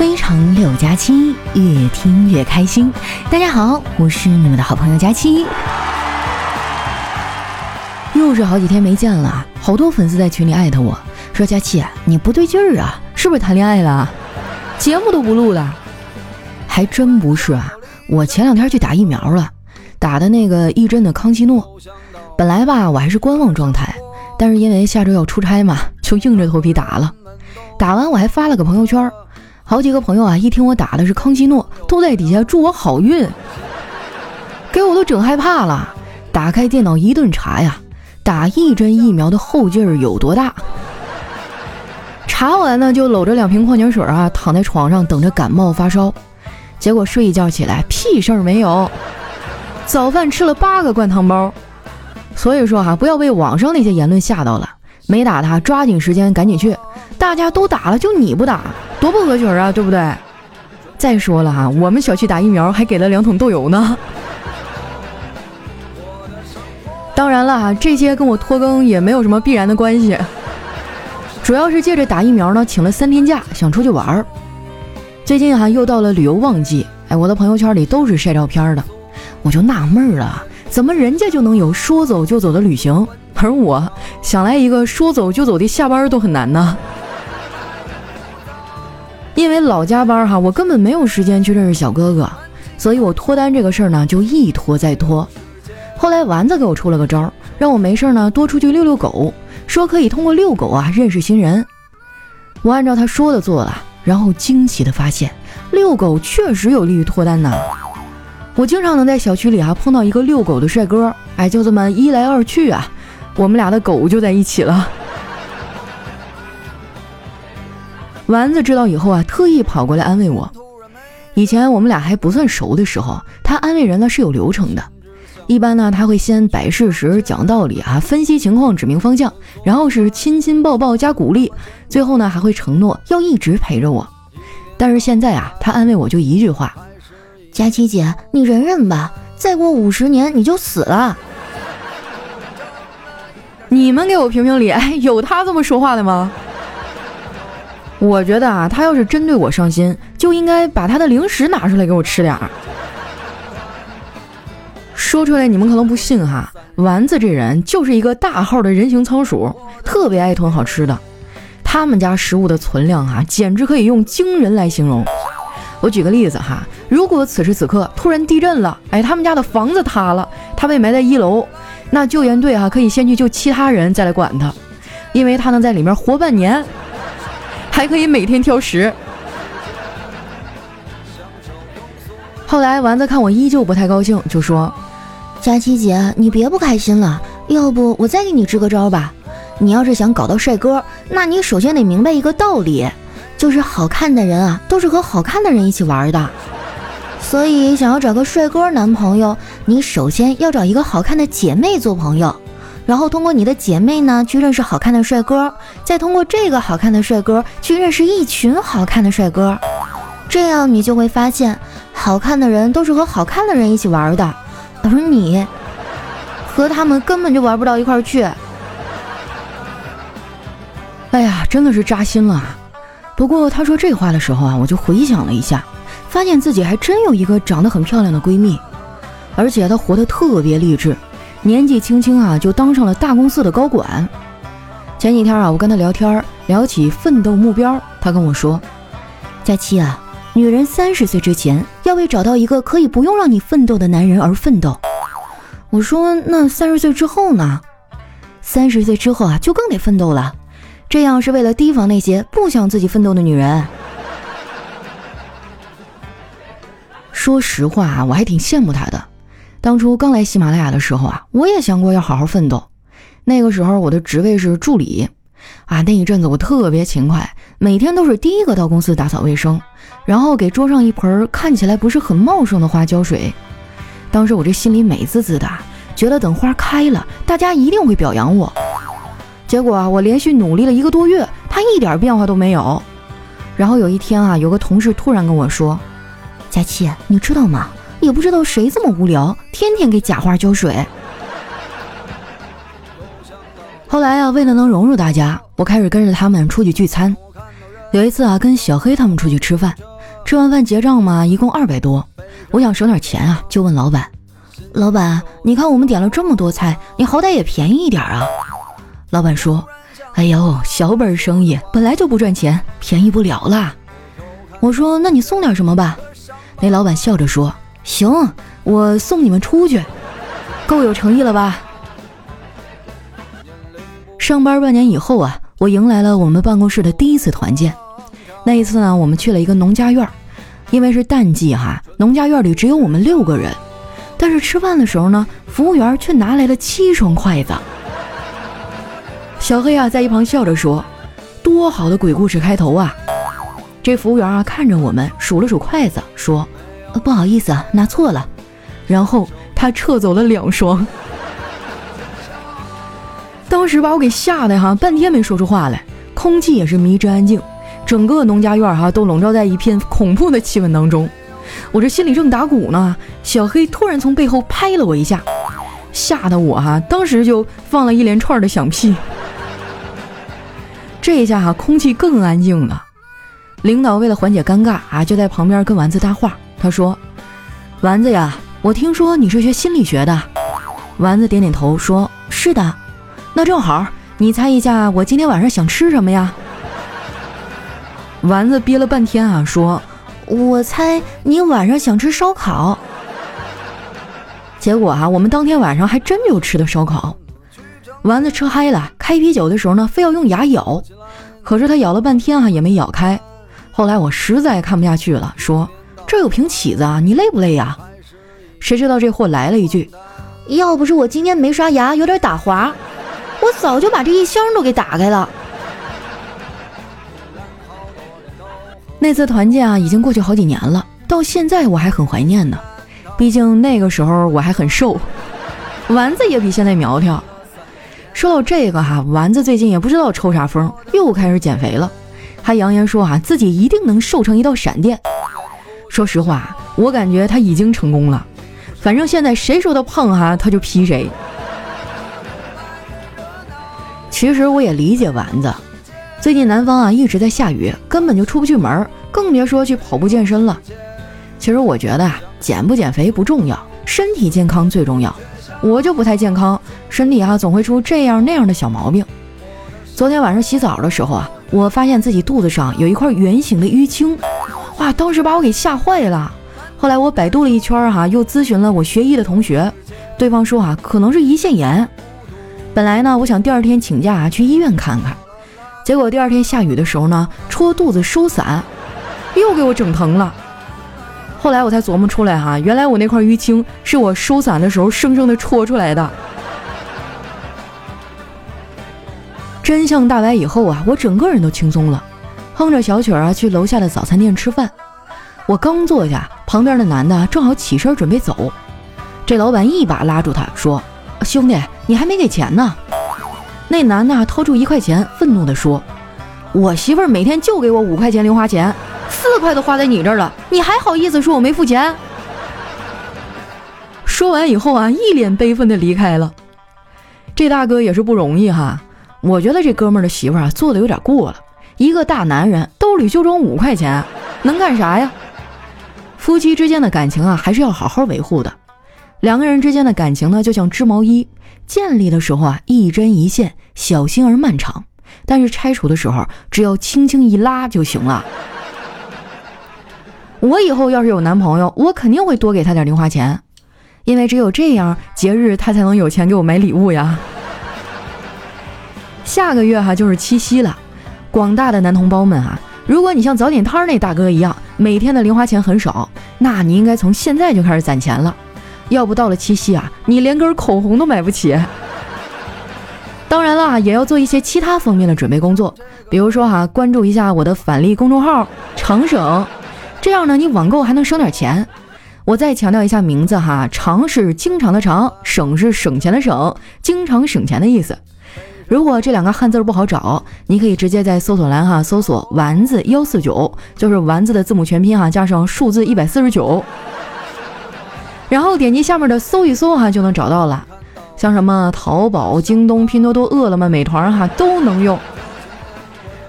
非常六加七，越听越开心。大家好，我是你们的好朋友佳期。又是好几天没见了，好多粉丝在群里艾特我说：“佳期，你不对劲儿啊，是不是谈恋爱了？节目都不录了？”还真不是啊，我前两天去打疫苗了，打的那个一针的康希诺。本来吧，我还是观望状态，但是因为下周要出差嘛，就硬着头皮打了。打完我还发了个朋友圈，好几个朋友啊，一听我打的是康希诺，都在底下祝我好运，给我都整害怕了。打开电脑一顿查呀。打一针疫苗的后劲儿有多大？查完呢，就搂着两瓶矿泉水啊，躺在床上等着感冒发烧。结果睡一觉起来，屁事儿没有。早饭吃了八个灌汤包。所以说哈，不要被网上那些言论吓到了。没打他，抓紧时间赶紧去。大家都打了，就你不打，多不合群啊，对不对？再说了哈，我们小区打疫苗还给了两桶豆油呢。当然了哈，这些跟我拖更也没有什么必然的关系，主要是借着打疫苗呢，请了三天假，想出去玩儿。最近哈又到了旅游旺季，哎，我的朋友圈里都是晒照片的，我就纳闷了，怎么人家就能有说走就走的旅行，而我想来一个说走就走的下班都很难呢？因为老加班哈，我根本没有时间去认识小哥哥，所以我脱单这个事儿呢，就一拖再拖。后来丸子给我出了个招，让我没事呢多出去遛遛狗，说可以通过遛狗啊认识新人。我按照他说的做了，然后惊喜的发现，遛狗确实有利于脱单呢。我经常能在小区里啊碰到一个遛狗的帅哥，哎，就这么一来二去啊，我们俩的狗就在一起了。丸子知道以后啊，特意跑过来安慰我。以前我们俩还不算熟的时候，他安慰人呢是有流程的。一般呢，他会先摆事实、讲道理啊，分析情况、指明方向，然后是亲亲抱抱加鼓励，最后呢还会承诺要一直陪着我。但是现在啊，他安慰我就一句话：“佳琪姐，你忍忍吧，再过五十年你就死了。”你们给我评评理，哎，有他这么说话的吗？我觉得啊，他要是真对我上心，就应该把他的零食拿出来给我吃点儿。说出来你们可能不信哈，丸子这人就是一个大号的人形仓鼠，特别爱囤好吃的。他们家食物的存量哈，简直可以用惊人来形容。我举个例子哈，如果此时此刻突然地震了，哎，他们家的房子塌了，他被埋在一楼，那救援队哈可以先去救其他人，再来管他，因为他能在里面活半年，还可以每天挑食。后来丸子看我依旧不太高兴，就说。佳琪姐，你别不开心了，要不我再给你支个招吧。你要是想搞到帅哥，那你首先得明白一个道理，就是好看的人啊，都是和好看的人一起玩的。所以想要找个帅哥男朋友，你首先要找一个好看的姐妹做朋友，然后通过你的姐妹呢去认识好看的帅哥，再通过这个好看的帅哥去认识一群好看的帅哥，这样你就会发现，好看的人都是和好看的人一起玩的。而你和他们根本就玩不到一块去。哎呀，真的是扎心了。不过他说这话的时候啊，我就回想了一下，发现自己还真有一个长得很漂亮的闺蜜，而且她活得特别励志，年纪轻轻啊就当上了大公司的高管。前几天啊，我跟他聊天，聊起奋斗目标，他跟我说：“佳期啊。”女人三十岁之前要为找到一个可以不用让你奋斗的男人而奋斗。我说那三十岁之后呢？三十岁之后啊，就更得奋斗了。这样是为了提防那些不想自己奋斗的女人。说实话啊，我还挺羡慕他的。当初刚来喜马拉雅的时候啊，我也想过要好好奋斗。那个时候我的职位是助理。啊，那一阵子我特别勤快，每天都是第一个到公司打扫卫生，然后给桌上一盆看起来不是很茂盛的花浇水。当时我这心里美滋滋的，觉得等花开了，大家一定会表扬我。结果啊，我连续努力了一个多月，它一点变化都没有。然后有一天啊，有个同事突然跟我说：“佳琪，你知道吗？也不知道谁这么无聊，天天给假花浇水。”后来啊，为了能融入大家，我开始跟着他们出去聚餐。有一次啊，跟小黑他们出去吃饭，吃完饭结账嘛，一共二百多。我想省点钱啊，就问老板：“老板，你看我们点了这么多菜，你好歹也便宜一点啊。”老板说：“哎呦，小本生意本来就不赚钱，便宜不了啦。”我说：“那你送点什么吧？”那老板笑着说：“行，我送你们出去，够有诚意了吧？”上班半年以后啊，我迎来了我们办公室的第一次团建。那一次呢，我们去了一个农家院，因为是淡季哈，农家院里只有我们六个人。但是吃饭的时候呢，服务员却拿来了七双筷子。小黑啊，在一旁笑着说：“多好的鬼故事开头啊！”这服务员啊，看着我们数了数筷子，说：“呃不好意思啊，拿错了。”然后他撤走了两双。当时把我给吓得哈，半天没说出话来，空气也是迷之安静，整个农家院哈都笼罩在一片恐怖的气氛当中。我这心里正打鼓呢，小黑突然从背后拍了我一下，吓得我哈当时就放了一连串的响屁。这一下哈，空气更安静了。领导为了缓解尴尬啊，就在旁边跟丸子搭话。他说：“丸子呀，我听说你是学心理学的。”丸子点点头说：“是的。”那正好，你猜一下我今天晚上想吃什么呀？丸子憋了半天啊，说：“我猜你晚上想吃烧烤。”结果啊，我们当天晚上还真就吃的烧烤。丸子吃嗨了，开啤酒的时候呢，非要用牙咬，可是他咬了半天啊，也没咬开。后来我实在看不下去了，说：“这有瓶起子啊，你累不累呀？”谁知道这货来了一句：“要不是我今天没刷牙，有点打滑。”我早就把这一箱都给打开了。那次团建啊，已经过去好几年了，到现在我还很怀念呢。毕竟那个时候我还很瘦，丸子也比现在苗条。说到这个哈，丸子最近也不知道抽啥风，又开始减肥了，还扬言说啊自己一定能瘦成一道闪电。说实话，我感觉他已经成功了。反正现在谁说他胖哈，他就劈谁。其实我也理解丸子，最近南方啊一直在下雨，根本就出不去门，更别说去跑步健身了。其实我觉得啊，减不减肥不重要，身体健康最重要。我就不太健康，身体啊总会出这样那样的小毛病。昨天晚上洗澡的时候啊，我发现自己肚子上有一块圆形的淤青，哇，当时把我给吓坏了。后来我百度了一圈哈，又咨询了我学医的同学，对方说啊，可能是胰腺炎。本来呢，我想第二天请假去医院看看，结果第二天下雨的时候呢，戳肚子收伞，又给我整疼了。后来我才琢磨出来哈，原来我那块淤青是我收伞的时候生生的戳出来的。真相大白以后啊，我整个人都轻松了，哼着小曲儿啊去楼下的早餐店吃饭。我刚坐下，旁边的男的正好起身准备走，这老板一把拉住他说：“兄弟。”你还没给钱呢！那男的掏出一块钱，愤怒地说：“我媳妇儿每天就给我五块钱零花钱，四块都花在你这儿了，你还好意思说我没付钱？”说完以后啊，一脸悲愤地离开了。这大哥也是不容易哈，我觉得这哥们儿的媳妇儿啊做的有点过了，一个大男人兜里就装五块钱，能干啥呀？夫妻之间的感情啊，还是要好好维护的。两个人之间的感情呢，就像织毛衣，建立的时候啊，一针一线，小心而漫长；但是拆除的时候，只要轻轻一拉就行了。我以后要是有男朋友，我肯定会多给他点零花钱，因为只有这样，节日他才能有钱给我买礼物呀。下个月哈就是七夕了，广大的男同胞们啊，如果你像早点摊那大哥一样，每天的零花钱很少，那你应该从现在就开始攒钱了。要不到了七夕啊，你连根口红都买不起。当然了，也要做一些其他方面的准备工作，比如说哈，关注一下我的返利公众号“长省”，这样呢，你网购还能省点钱。我再强调一下名字哈，“长”是经常的“长”，“省”是省钱的“省”，经常省钱的意思。如果这两个汉字不好找，你可以直接在搜索栏哈搜索“丸子幺四九”，就是丸子的字母全拼哈加上数字一百四十九。然后点击下面的搜一搜哈，就能找到了。像什么淘宝、京东、拼多多、饿了么、美团哈都能用。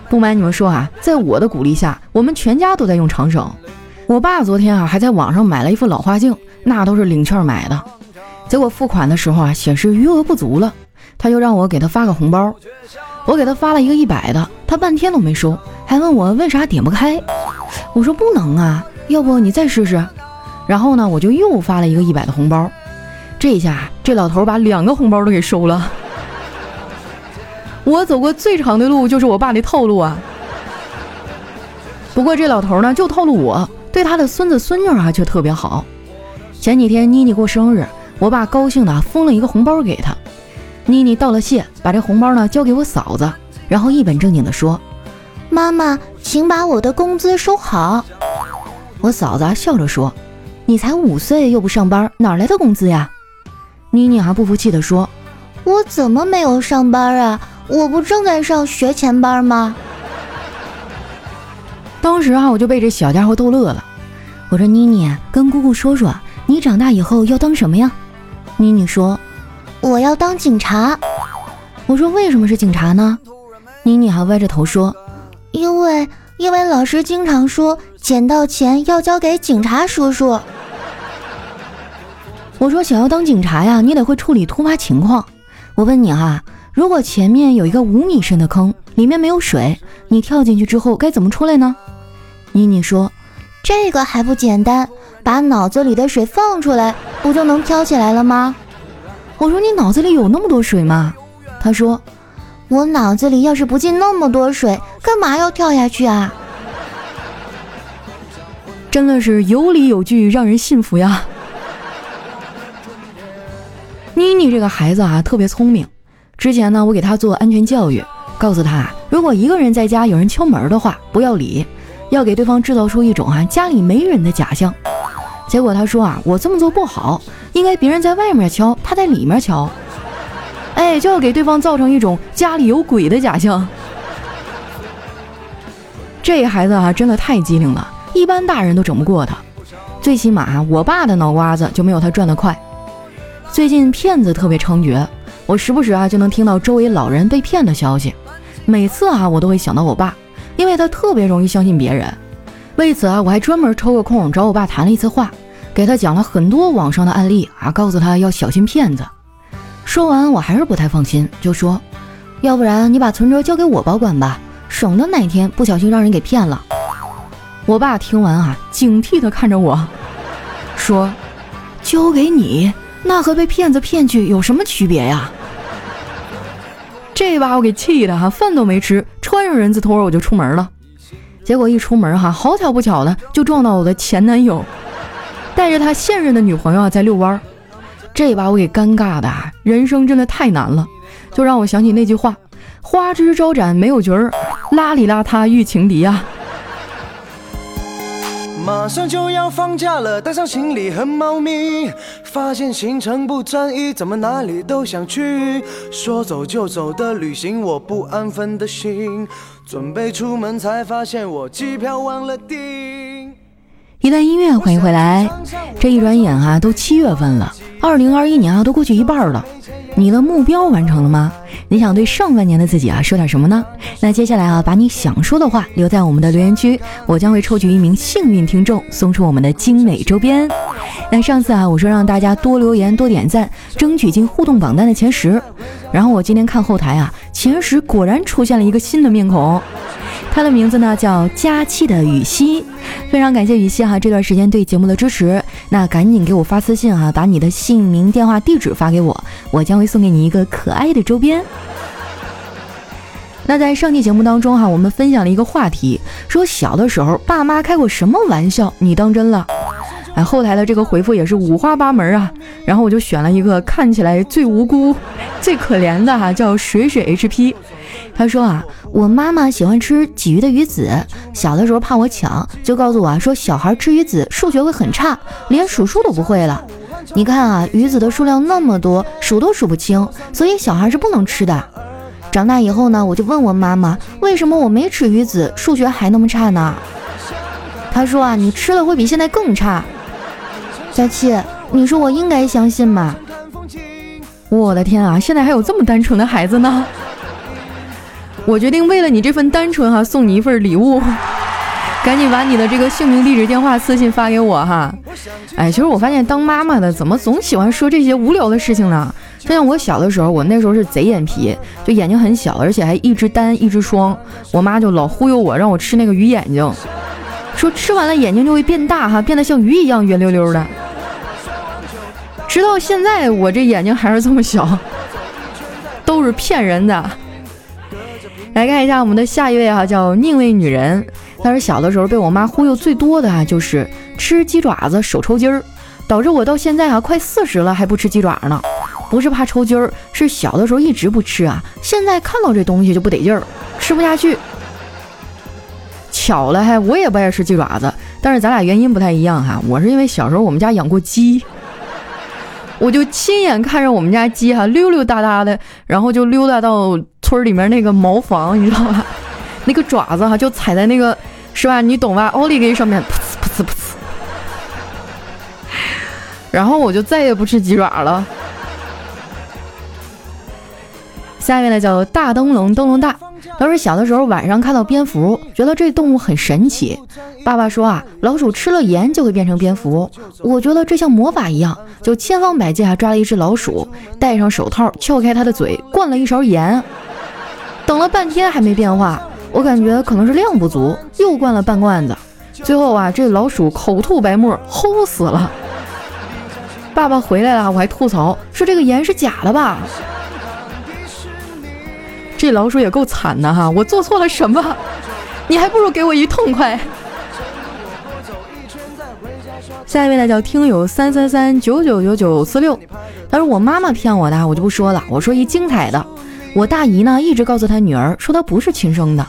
不瞒你们说啊，在我的鼓励下，我们全家都在用长省。我爸昨天啊还在网上买了一副老花镜，那都是领券买的。结果付款的时候啊显示余额不足了，他又让我给他发个红包。我给他发了一个一百的，他半天都没收，还问我为啥点不开。我说不能啊，要不你再试试。然后呢，我就又发了一个一百的红包。这一下这老头把两个红包都给收了。我走过最长的路就是我爸的套路啊。不过这老头呢就套路我，对他的孙子孙女啊却特别好。前几天妮妮过生日，我爸高兴的封了一个红包给她。妮妮道了谢，把这红包呢交给我嫂子，然后一本正经地说：“妈妈，请把我的工资收好。”我嫂子笑着说：“你才五岁又不上班，哪来的工资呀？”妮妮还不服气地说：“我怎么没有上班啊？我不正在上学前班吗？”当时啊，我就被这小家伙逗乐了。我说：“妮妮，跟姑姑说说，你长大以后要当什么呀？”妮妮说：“我要当警察。”我说：“为什么是警察呢？”妮妮还歪着头说：“因为，因为老师经常说，捡到钱要交给警察叔叔。”我说：“想要当警察呀，你得会处理突发情况。我问你哈，如果前面有一个五米深的坑，里面没有水，你跳进去之后该怎么出来呢？”妮妮说：“这个还不简单，把脑子里的水放出来，不就能飘起来了吗？”我说：“你脑子里有那么多水吗？”他说：“我脑子里要是不进那么多水，干嘛要跳下去啊？”真的是有理有据，让人信服呀。妮妮这个孩子啊，特别聪明。之前呢，我给他做安全教育，告诉他，如果一个人在家有人敲门的话，不要理。要给对方制造出一种啊家里没人的假象，结果他说啊我这么做不好，应该别人在外面敲，他在里面敲，哎就要给对方造成一种家里有鬼的假象。这孩子啊真的太机灵了，一般大人都整不过他，最起码我爸的脑瓜子就没有他转得快。最近骗子特别猖獗，我时不时啊就能听到周围老人被骗的消息，每次啊我都会想到我爸。因为他特别容易相信别人，为此啊，我还专门抽个空找我爸谈了一次话，给他讲了很多网上的案例啊，告诉他要小心骗子。说完，我还是不太放心，就说：“要不然你把存折交给我保管吧，省得哪天不小心让人给骗了。”我爸听完啊，警惕地看着我说：“交给你，那和被骗子骗去有什么区别呀？”这把我给气的哈，饭都没吃，穿上人字拖我就出门了。结果一出门哈，好巧不巧的就撞到我的前男友，带着他现任的女朋友啊在遛弯儿。这把我给尴尬的，人生真的太难了，就让我想起那句话：花枝招展没有局儿，邋里邋遢遇情敌啊。马上就要放假了，带上行李和猫咪，发现行程不专一，怎么哪里都想去。说走就走的旅行，我不安分的心，准备出门才发现我机票忘了订。一段音乐，欢迎回来。这一转眼啊，都七月份了，二零二一年啊，都过去一半了。你的目标完成了吗？你想对上半年的自己啊说点什么呢？那接下来啊，把你想说的话留在我们的留言区，我将会抽取一名幸运听众，送出我们的精美周边。那上次啊，我说让大家多留言、多点赞，争取进互动榜单的前十。然后我今天看后台啊，前十果然出现了一个新的面孔。他的名字呢叫佳期的雨熙，非常感谢雨熙哈这段时间对节目的支持。那赶紧给我发私信啊，把你的姓名、电话、地址发给我，我将会送给你一个可爱的周边。那在上期节目当中哈，我们分享了一个话题，说小的时候爸妈开过什么玩笑，你当真了？哎，后台的这个回复也是五花八门啊。然后我就选了一个看起来最无辜、最可怜的哈，叫水水 HP。他说啊，我妈妈喜欢吃鲫鱼的鱼籽，小的时候怕我抢，就告诉我啊，说小孩吃鱼籽数学会很差，连数数都不会了。你看啊，鱼籽的数量那么多，数都数不清，所以小孩是不能吃的。长大以后呢，我就问我妈妈，为什么我没吃鱼籽，数学还那么差呢？他说啊，你吃了会比现在更差。佳琪，你说我应该相信吗？我的天啊，现在还有这么单纯的孩子呢！我决定为了你这份单纯哈，送你一份礼物。赶紧把你的这个姓名、地址、电话私信发给我哈。哎，其实我发现当妈妈的怎么总喜欢说这些无聊的事情呢？就像我小的时候，我那时候是贼眼皮，就眼睛很小，而且还一只单一只双。我妈就老忽悠我，让我吃那个鱼眼睛，说吃完了眼睛就会变大哈，变得像鱼一样圆溜溜的。直到现在，我这眼睛还是这么小，都是骗人的。来看一下我们的下一位哈，叫宁为女人。但是小的时候被我妈忽悠最多的啊，就是吃鸡爪子手抽筋儿，导致我到现在啊快四十了还不吃鸡爪呢。不是怕抽筋儿，是小的时候一直不吃啊，现在看到这东西就不得劲儿，吃不下去。巧了还我也不爱吃鸡爪子，但是咱俩原因不太一样哈。我是因为小时候我们家养过鸡，我就亲眼看着我们家鸡哈溜溜达达的，然后就溜达到村里面那个茅房，你知道吧？那个爪子哈就踩在那个是吧？你懂吧？奥利给上面噗呲噗呲噗呲，然后我就再也不吃鸡爪了。下面呢叫大灯笼灯笼大，当时小的时候晚上看到蝙蝠，觉得这动物很神奇。爸爸说啊，老鼠吃了盐就会变成蝙蝠。我觉得这像魔法一样，就千方百计啊抓了一只老鼠，戴上手套撬开它的嘴，灌了一勺盐，等了半天还没变化，我感觉可能是量不足，又灌了半罐子，最后啊这老鼠口吐白沫，齁死了。爸爸回来了，我还吐槽说这个盐是假的吧。这老鼠也够惨的哈！我做错了什么？你还不如给我一痛快。下一位呢叫听友三三三九九九九四六，他说我妈妈骗我的，我就不说了。我说一精彩的，我大姨呢一直告诉她女儿说她不是亲生的。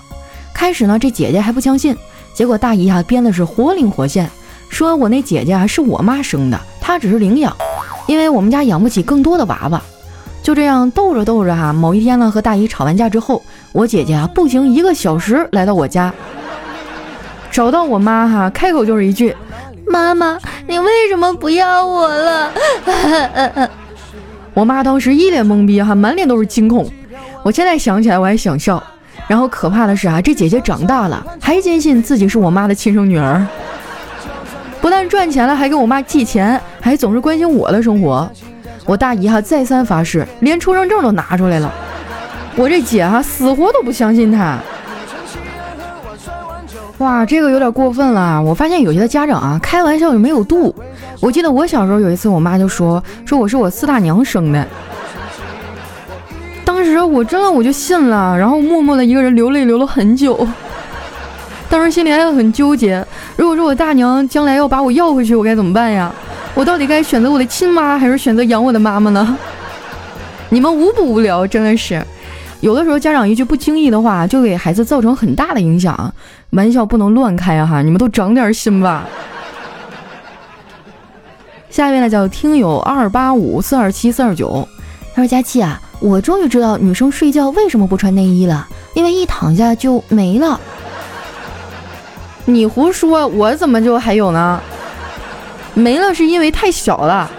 开始呢这姐姐还不相信，结果大姨啊编的是活灵活现，说我那姐姐啊是我妈生的，她只是领养，因为我们家养不起更多的娃娃。就这样逗着逗着哈，某一天呢，和大姨吵完架之后，我姐姐啊步行一个小时来到我家，找到我妈哈，开口就是一句：“妈妈，你为什么不要我了？” 我妈当时一脸懵逼哈，满脸都是惊恐。我现在想起来我还想笑。然后可怕的是啊，这姐姐长大了还坚信自己是我妈的亲生女儿，不但赚钱了，还给我妈寄钱，还总是关心我的生活。我大姨哈再三发誓，连出生证都拿出来了。我这姐哈死活都不相信她。哇，这个有点过分了。我发现有些的家长啊，开玩笑就没有度。我记得我小时候有一次，我妈就说说我是我四大娘生的。当时我真的我就信了，然后默默的一个人流泪流了很久。当时心里还很纠结，如果说我大娘将来要把我要回去，我该怎么办呀？我到底该选择我的亲妈，还是选择养我的妈妈呢？你们无不无聊，真的是。有的时候家长一句不经意的话，就给孩子造成很大的影响。玩笑不能乱开哈，你们都长点心吧。下一位呢，叫听友二八五四二七四二九，他说：“佳琪啊，我终于知道女生睡觉为什么不穿内衣了，因为一躺下就没了。”你胡说，我怎么就还有呢？没了是因为太小了。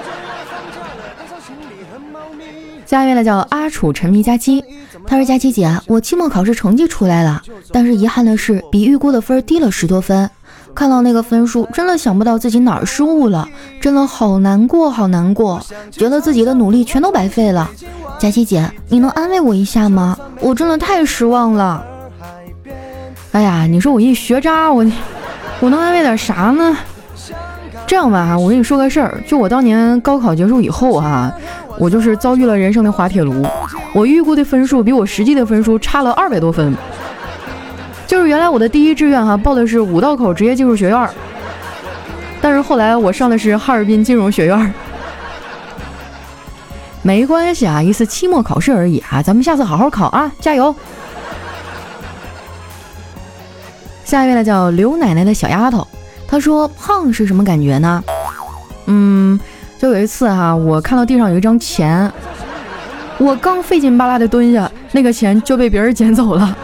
下一位呢叫阿楚沉迷佳期，他说：“佳期姐，我期末考试成绩出来了，但是遗憾的是比预估的分低了十多分。看到那个分数，真的想不到自己哪儿失误了，真的好难过，好难过，觉得自己的努力全都白费了。佳琪姐，你能安慰我一下吗？我真的太失望了。哎呀，你说我一学渣，我我能安慰点啥呢？”这样吧，我跟你说个事儿，就我当年高考结束以后哈，我就是遭遇了人生的滑铁卢。我预估的分数比我实际的分数差了二百多分。就是原来我的第一志愿哈报的是五道口职业技术学院，但是后来我上的是哈尔滨金融学院。没关系啊，一次期末考试而已啊，咱们下次好好考啊，加油！下一位呢叫刘奶奶的小丫头。她说：“胖是什么感觉呢？嗯，就有一次哈，我看到地上有一张钱，我刚费劲巴拉的蹲下，那个钱就被别人捡走了。”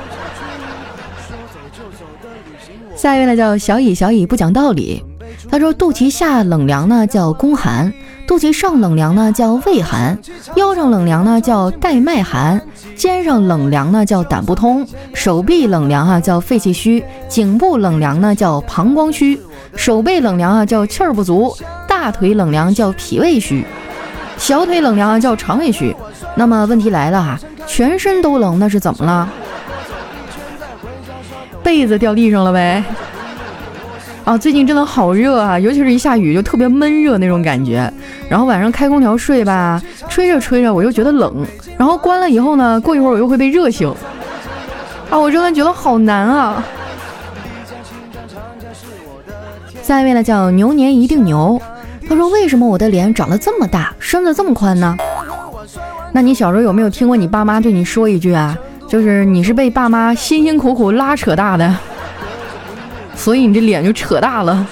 下一位呢叫小乙，小乙不讲道理。他说：“肚脐下冷凉呢叫宫寒，肚脐上冷凉呢叫胃寒，腰上冷凉呢叫带脉寒，肩上冷凉呢叫胆不通，手臂冷凉啊叫肺气虚，颈部冷凉呢叫膀胱虚，手背冷凉啊叫气儿不足，大腿冷凉叫脾胃虚，小腿冷凉啊叫肠胃虚。那么问题来了哈，全身都冷那是怎么了？被子掉地上了呗。啊，最近真的好热啊，尤其是一下雨就特别闷热那种感觉。然后晚上开空调睡吧，吹着吹着我又觉得冷，然后关了以后呢，过一会儿我又会被热醒。啊，我真的觉得好难啊。下一位呢叫牛年一定牛，他说为什么我的脸长得这么大，身子这么宽呢？那你小时候有没有听过你爸妈对你说一句啊？就是你是被爸妈辛辛苦苦拉扯大的。所以你这脸就扯大了。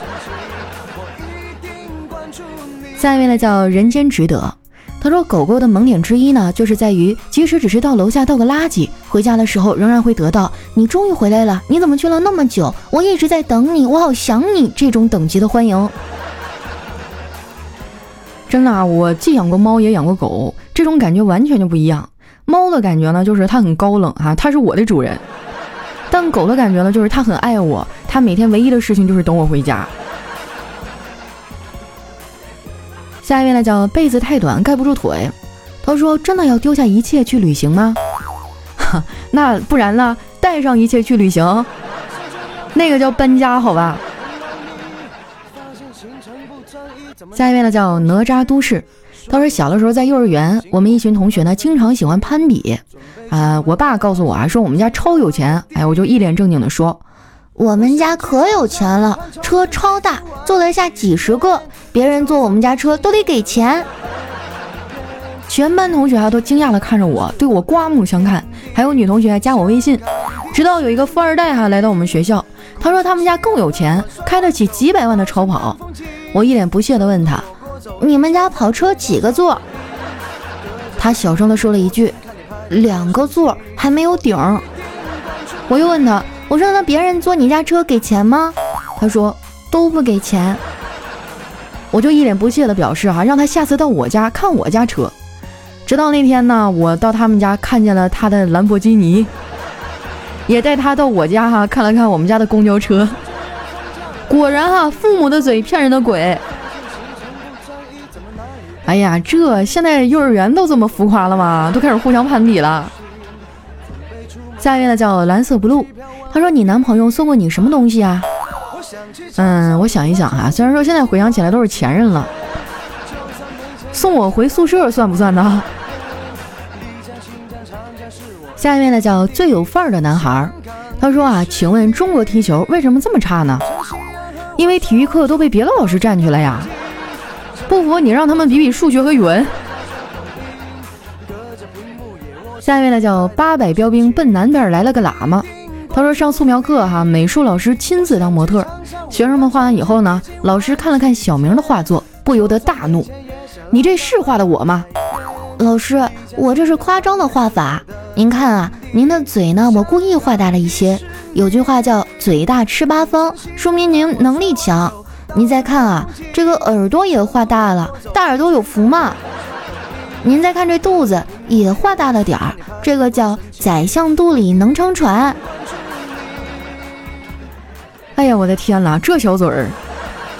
下一位呢叫人间值得，他说狗狗的萌点之一呢，就是在于即使只是到楼下倒个垃圾，回家的时候仍然会得到“你终于回来了，你怎么去了那么久？我一直在等你，我好想你”这种等级的欢迎。真的啊，我既养过猫也养过狗，这种感觉完全就不一样。猫的感觉呢，就是它很高冷哈，它是我的主人；但狗的感觉呢，就是它很爱我。它每天唯一的事情就是等我回家。下一位呢，叫被子太短盖不住腿。他说：“真的要丢下一切去旅行吗？” 那不然呢？带上一切去旅行，那个叫搬家，好吧？下一位呢，叫哪吒都市。他说：“小的时候在幼儿园，我们一群同学呢，经常喜欢攀比。啊，我爸告诉我啊，说我们家超有钱。哎，我就一脸正经的说。”我们家可有钱了，车超大，坐得下几十个。别人坐我们家车都得给钱。全班同学啊都惊讶的看着我，对我刮目相看。还有女同学加我微信。直到有一个富二代哈来到我们学校，他说他们家更有钱，开得起几百万的超跑。我一脸不屑的问他：“你们家跑车几个座？”他小声地说了一句：“两个座，还没有顶。”我又问他。我说那别人坐你家车给钱吗？他说都不给钱。我就一脸不屑的表示哈，让他下次到我家看我家车。直到那天呢，我到他们家看见了他的兰博基尼，也带他到我家哈看了看我们家的公交车。果然哈，父母的嘴骗人的鬼。哎呀，这现在幼儿园都这么浮夸了吗？都开始互相攀比了。下一位呢叫蓝色 blue。他说：“你男朋友送过你什么东西啊？”嗯，我想一想哈，虽然说现在回想起来都是前任了，送我回宿舍算不算呢？下一位呢叫最有范儿的男孩，他说啊，请问中国踢球为什么这么差呢？因为体育课都被别的老师占去了呀。不服你让他们比比数学和语文。下一位呢叫八百标兵奔南边来了个喇嘛。他说上素描课哈，美术老师亲自当模特，学生们画完以后呢，老师看了看小明的画作，不由得大怒：“你这是画的我吗？老师，我这是夸张的画法。您看啊，您的嘴呢，我故意画大了一些。有句话叫嘴大吃八方，说明您能力强。您再看啊，这个耳朵也画大了，大耳朵有福嘛。您再看这肚子也画大了点儿，这个叫宰相肚里能撑船。”哎呀，我的天哪，这小嘴儿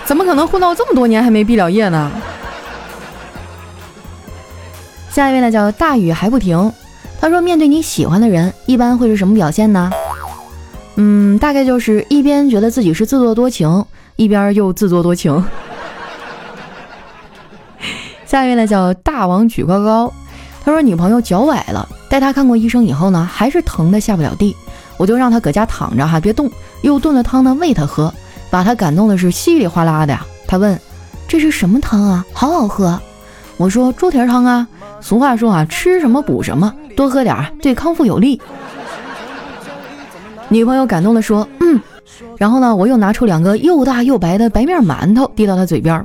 怎么可能混到这么多年还没毕了业呢？下一位呢叫大雨还不停，他说面对你喜欢的人，一般会是什么表现呢？嗯，大概就是一边觉得自己是自作多情，一边又自作多情。下一位呢叫大王举高高，他说女朋友脚崴了，带他看过医生以后呢，还是疼的下不了地。我就让他搁家躺着哈，别动，又炖了汤呢喂他喝，把他感动的是稀里哗啦的呀。他问：“这是什么汤啊？好好喝。”我说：“猪蹄汤啊。”俗话说啊，吃什么补什么，多喝点儿对康复有利。女朋友感动的说：“嗯。”然后呢，我又拿出两个又大又白的白面馒头递到他嘴边，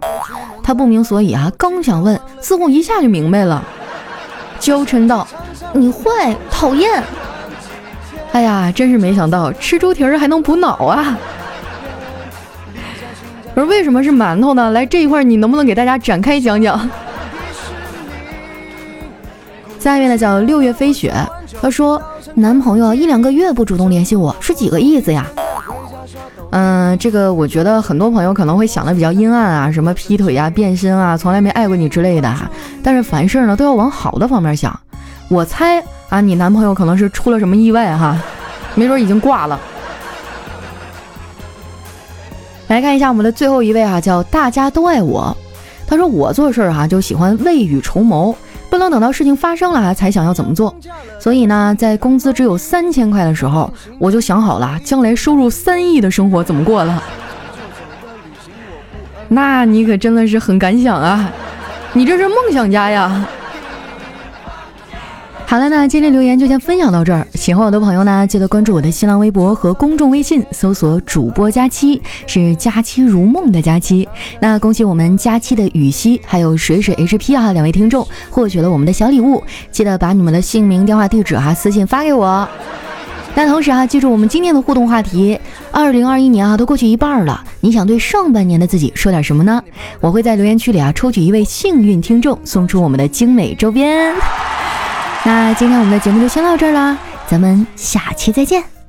他不明所以啊，刚想问，似乎一下就明白了，娇嗔道：“你坏，讨厌。”哎呀，真是没想到吃猪蹄儿还能补脑啊！而为什么是馒头呢？来这一块，你能不能给大家展开讲讲？下面呢叫六月飞雪，他说男朋友一两个月不主动联系我，是几个意思呀？嗯，这个我觉得很多朋友可能会想的比较阴暗啊，什么劈腿啊、变身啊，从来没爱过你之类的哈。但是凡事呢都要往好的方面想。我猜啊，你男朋友可能是出了什么意外哈，没准已经挂了。来看一下我们的最后一位哈，叫大家都爱我。他说我做事儿哈就喜欢未雨绸缪，不能等到事情发生了才想要怎么做。所以呢，在工资只有三千块的时候，我就想好了将来收入三亿的生活怎么过了。那你可真的是很敢想啊，你这是梦想家呀。好了，那今天留言就先分享到这儿。喜欢我的朋友呢，记得关注我的新浪微博和公众微信，搜索“主播佳期”，是“佳期如梦”的佳期。那恭喜我们佳期的雨熙还有水水 HP 啊两位听众获取了我们的小礼物，记得把你们的姓名、电话、地址哈私信发给我。那同时啊，记住我们今天的互动话题：二零二一年啊都过去一半了，你想对上半年的自己说点什么呢？我会在留言区里啊抽取一位幸运听众，送出我们的精美周边。那今天我们的节目就先到这儿啦，咱们下期再见。